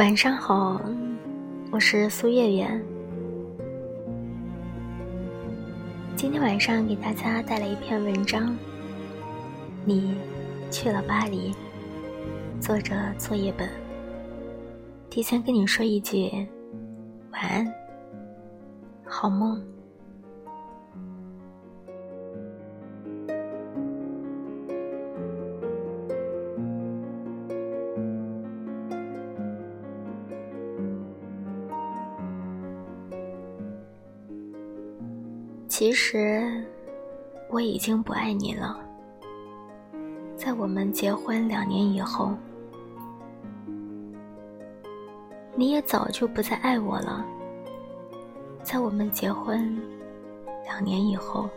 晚上好，我是苏月月。今天晚上给大家带来一篇文章。你去了巴黎，作者作业本。提前跟你说一句晚安，好梦。其实我已经不爱你了。在我们结婚两年以后，你也早就不再爱我了。在我们结婚两年以后，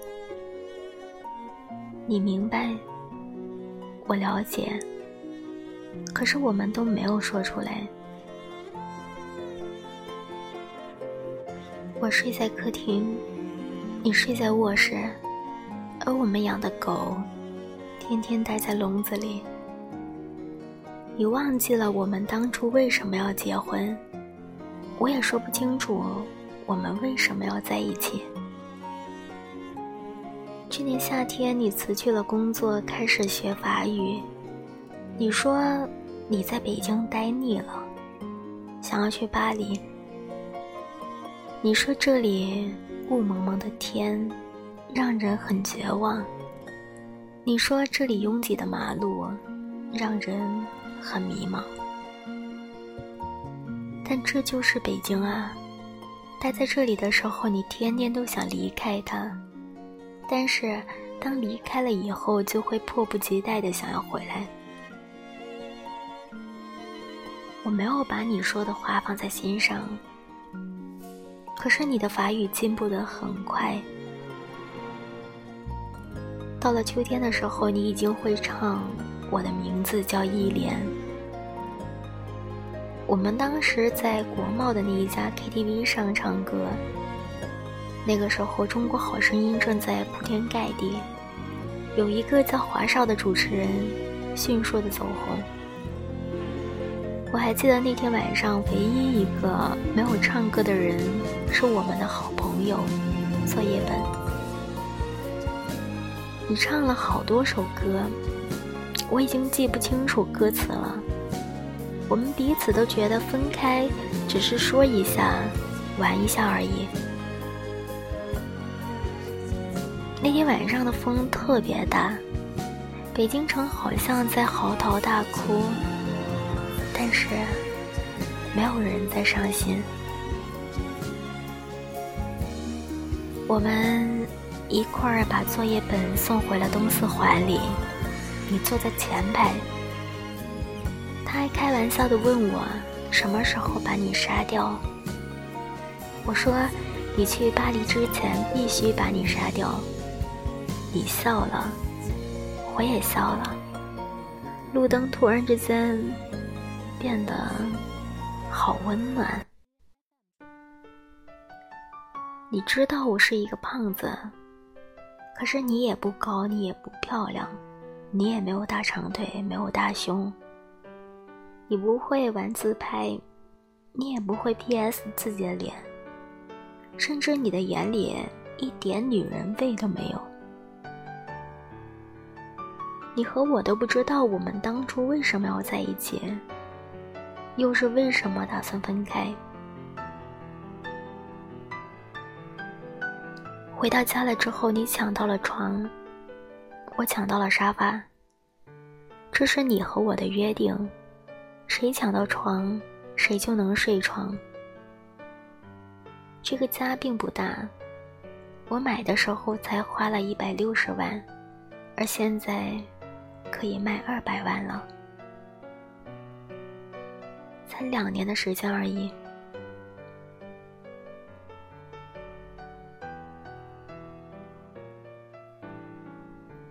你明白，我了解，可是我们都没有说出来。我睡在客厅。你睡在卧室，而我们养的狗天天待在笼子里。你忘记了我们当初为什么要结婚？我也说不清楚我们为什么要在一起。去年夏天，你辞去了工作，开始学法语。你说你在北京待腻了，想要去巴黎。你说这里。雾蒙蒙的天，让人很绝望。你说这里拥挤的马路，让人很迷茫。但这就是北京啊！待在这里的时候，你天天都想离开它，但是当离开了以后，就会迫不及待的想要回来。我没有把你说的话放在心上。可是你的法语进步的很快，到了秋天的时候，你已经会唱《我的名字叫忆莲》。我们当时在国贸的那一家 KTV 上唱歌，那个时候《中国好声音》正在铺天盖地，有一个叫华少的主持人迅速的走红。我还记得那天晚上，唯一一个没有唱歌的人是我们的好朋友作业本。你唱了好多首歌，我已经记不清楚歌词了。我们彼此都觉得分开只是说一下、玩一下而已。那天晚上的风特别大，北京城好像在嚎啕大哭。但是，没有人在伤心。我们一块儿把作业本送回了东四怀里。你坐在前排，他还开玩笑的问我什么时候把你杀掉。我说，你去巴黎之前必须把你杀掉。你笑了，我也笑了。路灯突然之间。变得好温暖。你知道我是一个胖子，可是你也不高，你也不漂亮，你也没有大长腿，没有大胸。你不会玩自拍，你也不会 P.S 自己的脸，甚至你的眼里一点女人味都没有。你和我都不知道我们当初为什么要在一起。又是为什么打算分开？回到家了之后，你抢到了床，我抢到了沙发。这是你和我的约定，谁抢到床，谁就能睡床。这个家并不大，我买的时候才花了一百六十万，而现在可以卖二百万了。才两年的时间而已。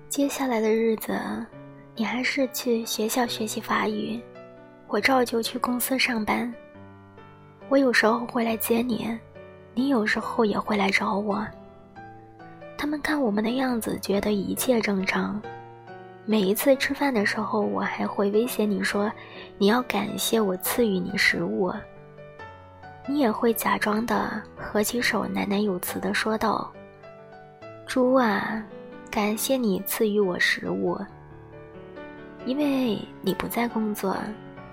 接下来的日子，你还是去学校学习法语，我照旧去公司上班。我有时候会来接你，你有时候也会来找我。他们看我们的样子，觉得一切正常，每一次吃饭的时候，我还会威胁你说：“你要感谢我赐予你食物。”你也会假装的合起手，喃喃有词的说道：“猪啊，感谢你赐予我食物。因为你不在工作，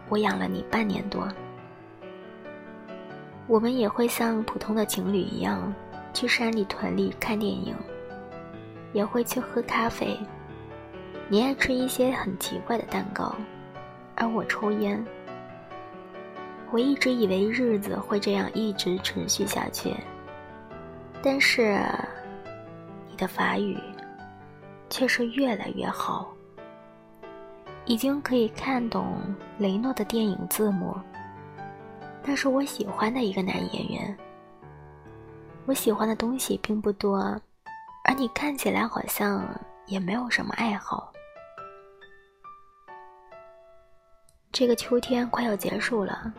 我养了你半年多。”我们也会像普通的情侣一样，去山里屯里看电影，也会去喝咖啡。你爱吃一些很奇怪的蛋糕，而我抽烟。我一直以为日子会这样一直持续下去，但是你的法语却是越来越好，已经可以看懂雷诺的电影字幕。那是我喜欢的一个男演员。我喜欢的东西并不多，而你看起来好像也没有什么爱好。这个秋天快要结束了，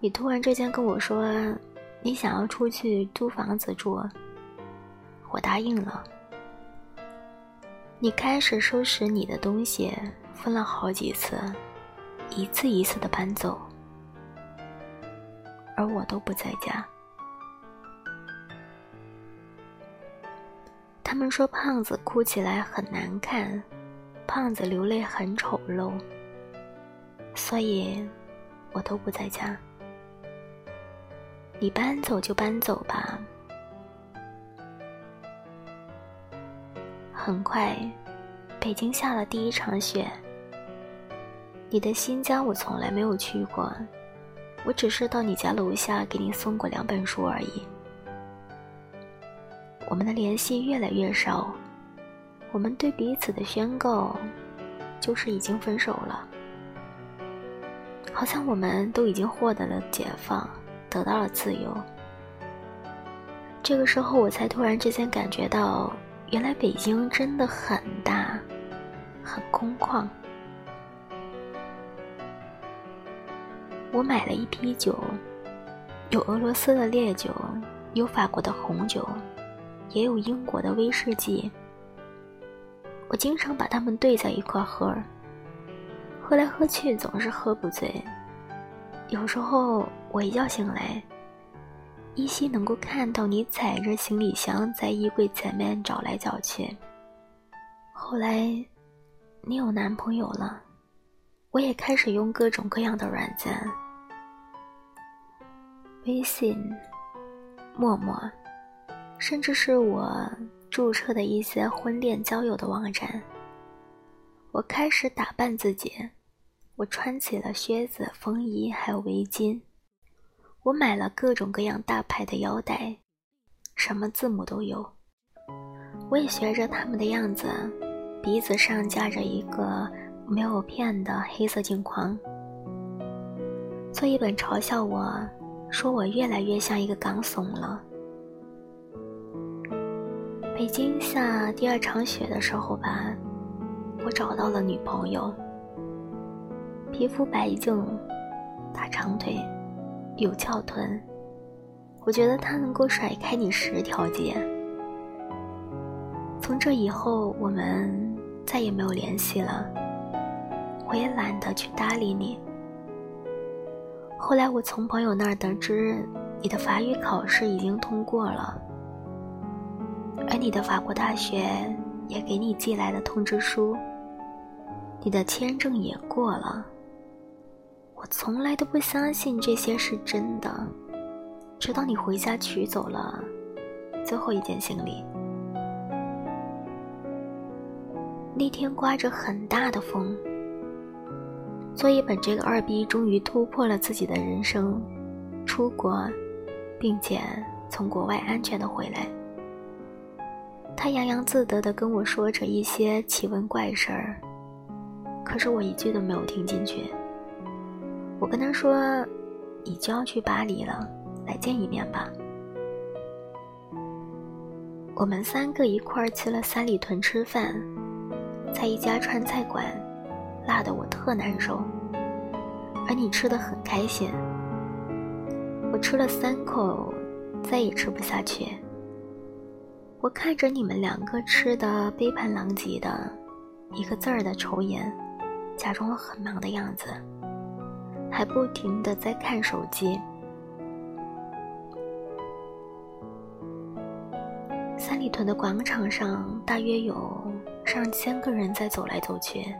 你突然之间跟我说，你想要出去租房子住，我答应了。你开始收拾你的东西，分了好几次，一次一次的搬走。而我都不在家。他们说胖子哭起来很难看，胖子流泪很丑陋，所以我都不在家。你搬走就搬走吧。很快，北京下了第一场雪。你的新疆我从来没有去过。我只是到你家楼下给你送过两本书而已。我们的联系越来越少，我们对彼此的宣告，就是已经分手了。好像我们都已经获得了解放，得到了自由。这个时候，我才突然之间感觉到，原来北京真的很大，很空旷。我买了一批酒，有俄罗斯的烈酒，有法国的红酒，也有英国的威士忌。我经常把它们兑在一块喝，喝来喝去总是喝不醉。有时候我一觉醒来，依稀能够看到你踩着行李箱在衣柜前面找来找去。后来，你有男朋友了，我也开始用各种各样的软件。微信、陌陌，甚至是我注册的一些婚恋交友的网站。我开始打扮自己，我穿起了靴子、风衣，还有围巾。我买了各种各样大牌的腰带，什么字母都有。我也学着他们的样子，鼻子上架着一个没有片的黑色镜框，做一本嘲笑我。说我越来越像一个港怂了。北京下第二场雪的时候吧，我找到了女朋友。皮肤白净，大长腿，有翘臀，我觉得他能够甩开你十条街。从这以后，我们再也没有联系了，我也懒得去搭理你。后来我从朋友那儿得知，你的法语考试已经通过了，而你的法国大学也给你寄来了通知书，你的签证也过了。我从来都不相信这些是真的，直到你回家取走了最后一件行李。那天刮着很大的风。作业本这个二逼终于突破了自己的人生，出国，并且从国外安全的回来。他洋洋自得的跟我说着一些奇闻怪事儿，可是我一句都没有听进去。我跟他说：“你就要去巴黎了，来见一面吧。”我们三个一块儿去了三里屯吃饭，在一家川菜馆。辣的我特难受，而你吃的很开心。我吃了三口，再也吃不下去。我看着你们两个吃的杯盘狼藉的，一个字儿的抽烟，假装我很忙的样子，还不停的在看手机。三里屯的广场上大约有上千个人在走来走去。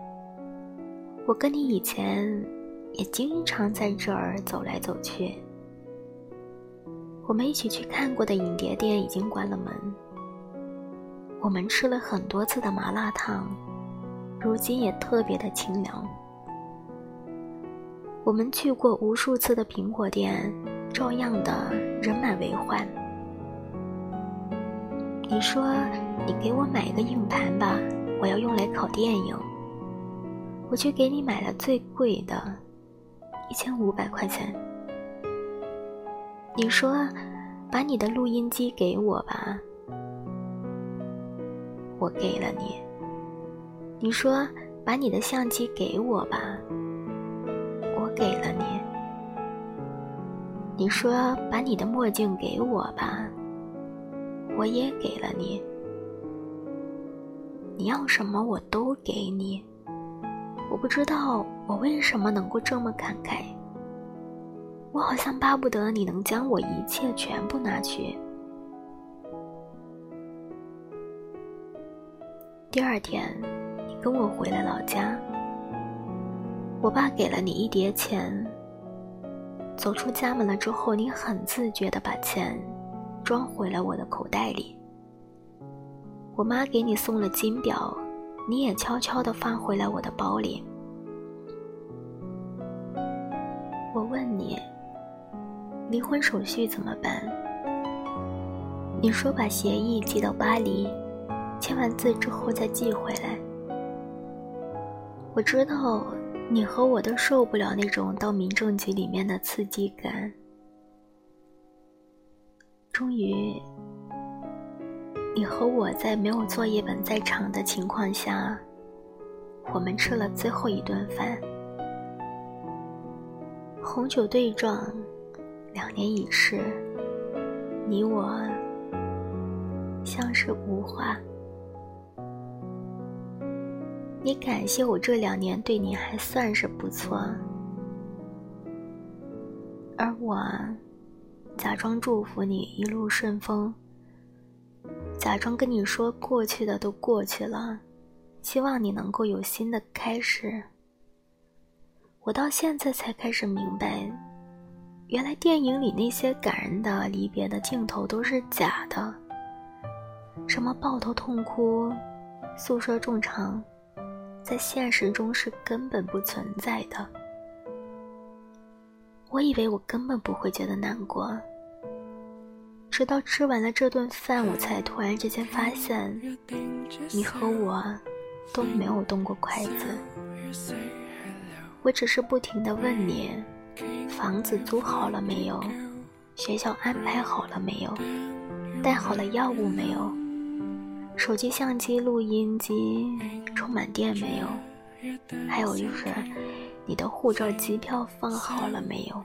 我跟你以前也经常在这儿走来走去。我们一起去看过的影碟店已经关了门。我们吃了很多次的麻辣烫，如今也特别的清凉。我们去过无数次的苹果店，照样的人满为患。你说你给我买一个硬盘吧，我要用来拷电影。我去给你买了最贵的，一千五百块钱。你说把你的录音机给我吧，我给了你。你说把你的相机给我吧，你说把你的墨镜给我吧。我也给了你，你要什么我都给你。我不知道我为什么能够这么慷慨，我好像巴不得你能将我一切全部拿去。第二天，你跟我回了老家，我爸给了你一叠钱。走出家门了之后，你很自觉的把钱。装回了我的口袋里。我妈给你送了金表，你也悄悄地放回了我的包里。我问你，离婚手续怎么办？你说把协议寄到巴黎，签完字之后再寄回来。我知道你和我都受不了那种到民政局里面的刺激感。终于，你和我在没有作业本在场的情况下，我们吃了最后一顿饭。红酒对撞，两年已逝，你我相识无话。你感谢我这两年对你还算是不错，而我。假装祝福你一路顺风，假装跟你说过去的都过去了，希望你能够有新的开始。我到现在才开始明白，原来电影里那些感人的离别的镜头都是假的，什么抱头痛哭、诉说衷肠，在现实中是根本不存在的。我以为我根本不会觉得难过，直到吃完了这顿饭，我才突然之间发现，你和我都没有动过筷子。我只是不停的问你，房子租好了没有？学校安排好了没有？带好了药物没有？手机、相机、录音机充满电没有？还有就是。你的护照、机票放好了没有？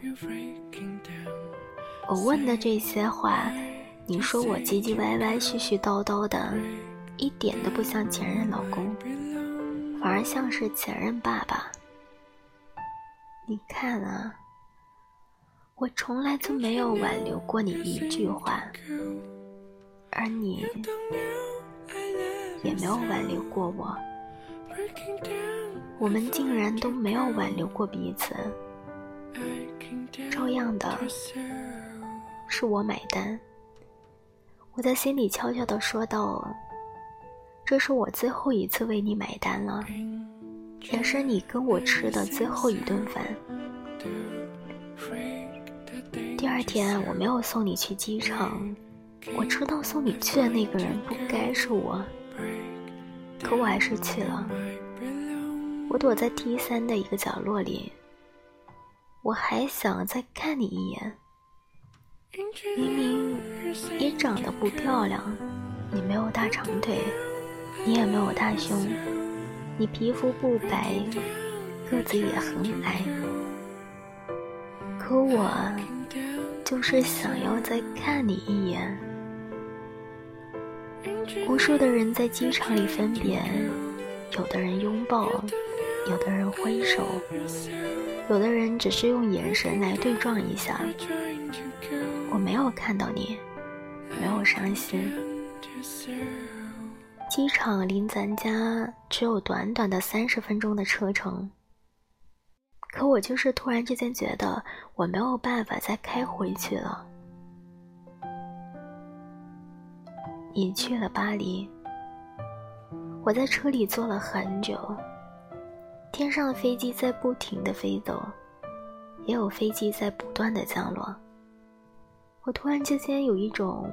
我问的这些话，你说我唧唧歪歪、絮絮叨叨的，一点都不像前任老公，反而像是前任爸爸。你看啊，我从来就没有挽留过你一句话，而你也没有挽留过我。我们竟然都没有挽留过彼此，照样的是我买单。我在心里悄悄的说道：“这是我最后一次为你买单了，也是你跟我吃的最后一顿饭。”第二天我没有送你去机场，我知道送你去的那个人不该是我，可我还是去了。我躲在 T 三的一个角落里，我还想再看你一眼。明明你长得不漂亮，你没有大长腿，你也没有大胸，你皮肤不白，个子也很矮，可我就是想要再看你一眼。无数的人在机场里分别。有的人拥抱，有的人挥手，有的人只是用眼神来对撞一下。我没有看到你，没有伤心。机场离咱家只有短短的三十分钟的车程，可我就是突然之间觉得我没有办法再开回去了。你去了巴黎，我在车里坐了很久。天上的飞机在不停的飞走，也有飞机在不断的降落。我突然之间有一种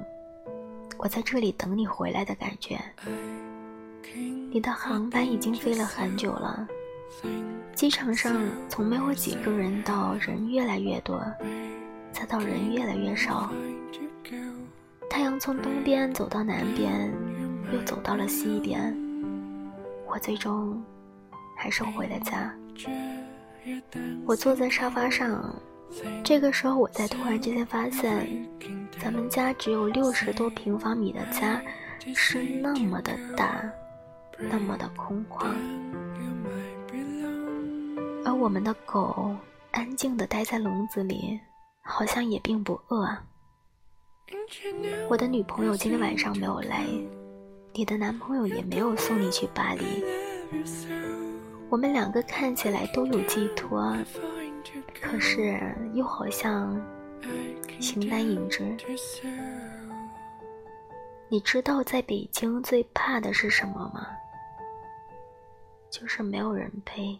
我在这里等你回来的感觉。你的航班已经飞了很久了，机场上从没有几个人到人越来越多，再到人越来越少。太阳从东边走到南边，又走到了西边。我最终还是回了家。我坐在沙发上，这个时候我才突然之间发现，咱们家只有六十多平方米的家，是那么的大，那么的空旷。而我们的狗安静的待在笼子里，好像也并不饿。我的女朋友今天晚上没有来，你的男朋友也没有送你去巴黎。我们两个看起来都有寄托，可是又好像形单影只。你知道在北京最怕的是什么吗？就是没有人陪。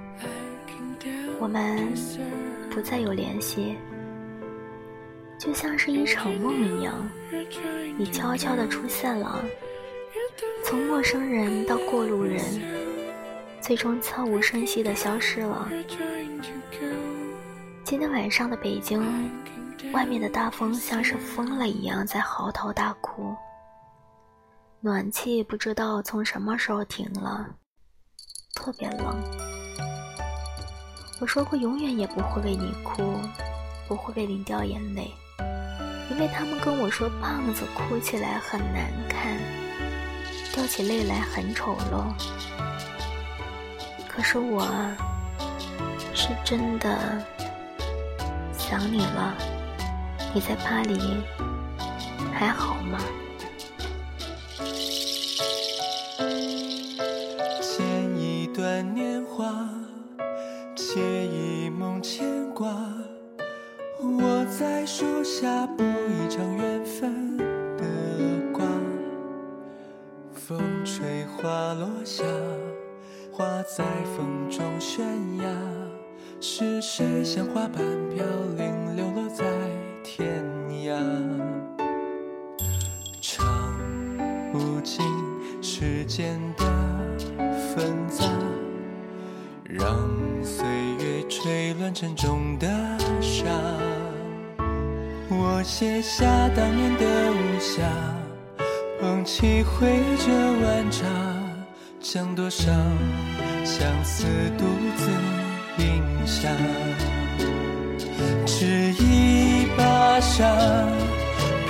我们不再有联系，就像是一场梦一样。你悄悄地出现了，从陌生人到过路人，最终悄无声息地消失了。今天晚上的北京，外面的大风像是疯了一样在嚎啕大哭，暖气不知道从什么时候停了，特别冷。我说过，永远也不会为你哭，不会为你掉眼泪，因为他们跟我说，胖子哭起来很难看，掉起泪来很丑陋。可是我是真的想你了。你在巴黎还好吗？剪一段年。写一梦牵挂，我在树下补一场缘分的卦。风吹花落下，花在风中悬崖。是谁像花瓣飘零，将多少相思独自饮下。执一把沙，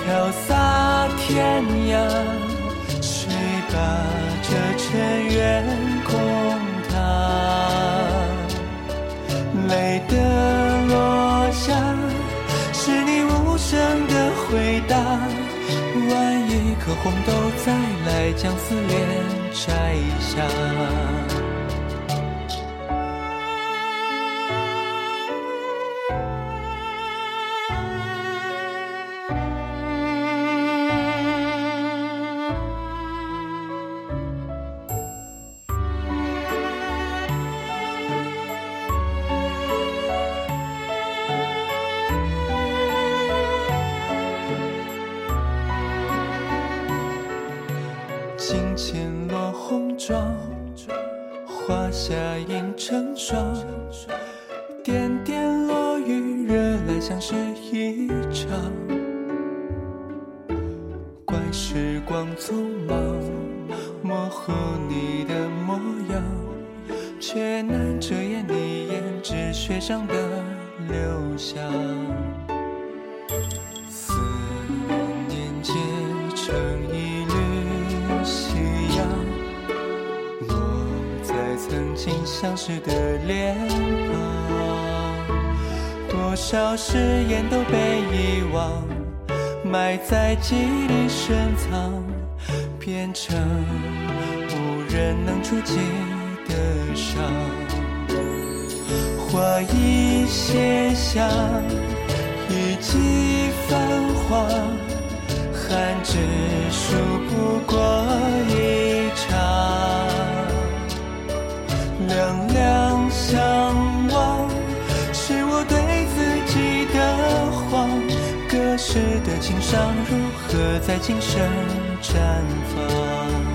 飘洒天涯，谁把这尘缘空？泪的落下，是你无声的回答。万一颗红豆再来，将思念摘下。金钱。妆，华夏映成双，点点落雨，惹来相思一场。怪时光匆忙，模糊你的模样，却难遮掩你胭脂雪上的留香。相识的脸庞。多少誓言都被遗忘，埋在记忆深藏，变成无人能触及的伤。花已谢香。一季繁华，寒枝数不过一两两相望，是我对自己的谎。隔世的情伤，如何在今生绽放？